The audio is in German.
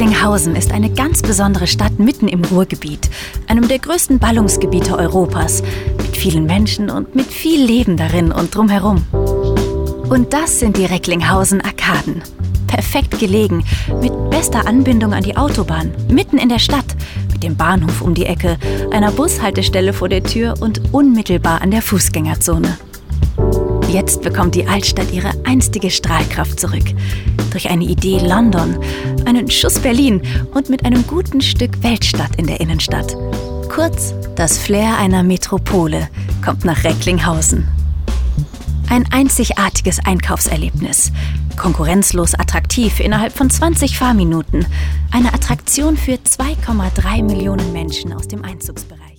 Recklinghausen ist eine ganz besondere Stadt mitten im Ruhrgebiet, einem der größten Ballungsgebiete Europas, mit vielen Menschen und mit viel Leben darin und drumherum. Und das sind die Recklinghausen Arkaden. Perfekt gelegen, mit bester Anbindung an die Autobahn, mitten in der Stadt, mit dem Bahnhof um die Ecke, einer Bushaltestelle vor der Tür und unmittelbar an der Fußgängerzone. Jetzt bekommt die Altstadt ihre einstige Strahlkraft zurück. Durch eine Idee London, einen Schuss Berlin und mit einem guten Stück Weltstadt in der Innenstadt. Kurz, das Flair einer Metropole kommt nach Recklinghausen. Ein einzigartiges Einkaufserlebnis. Konkurrenzlos attraktiv innerhalb von 20 Fahrminuten. Eine Attraktion für 2,3 Millionen Menschen aus dem Einzugsbereich.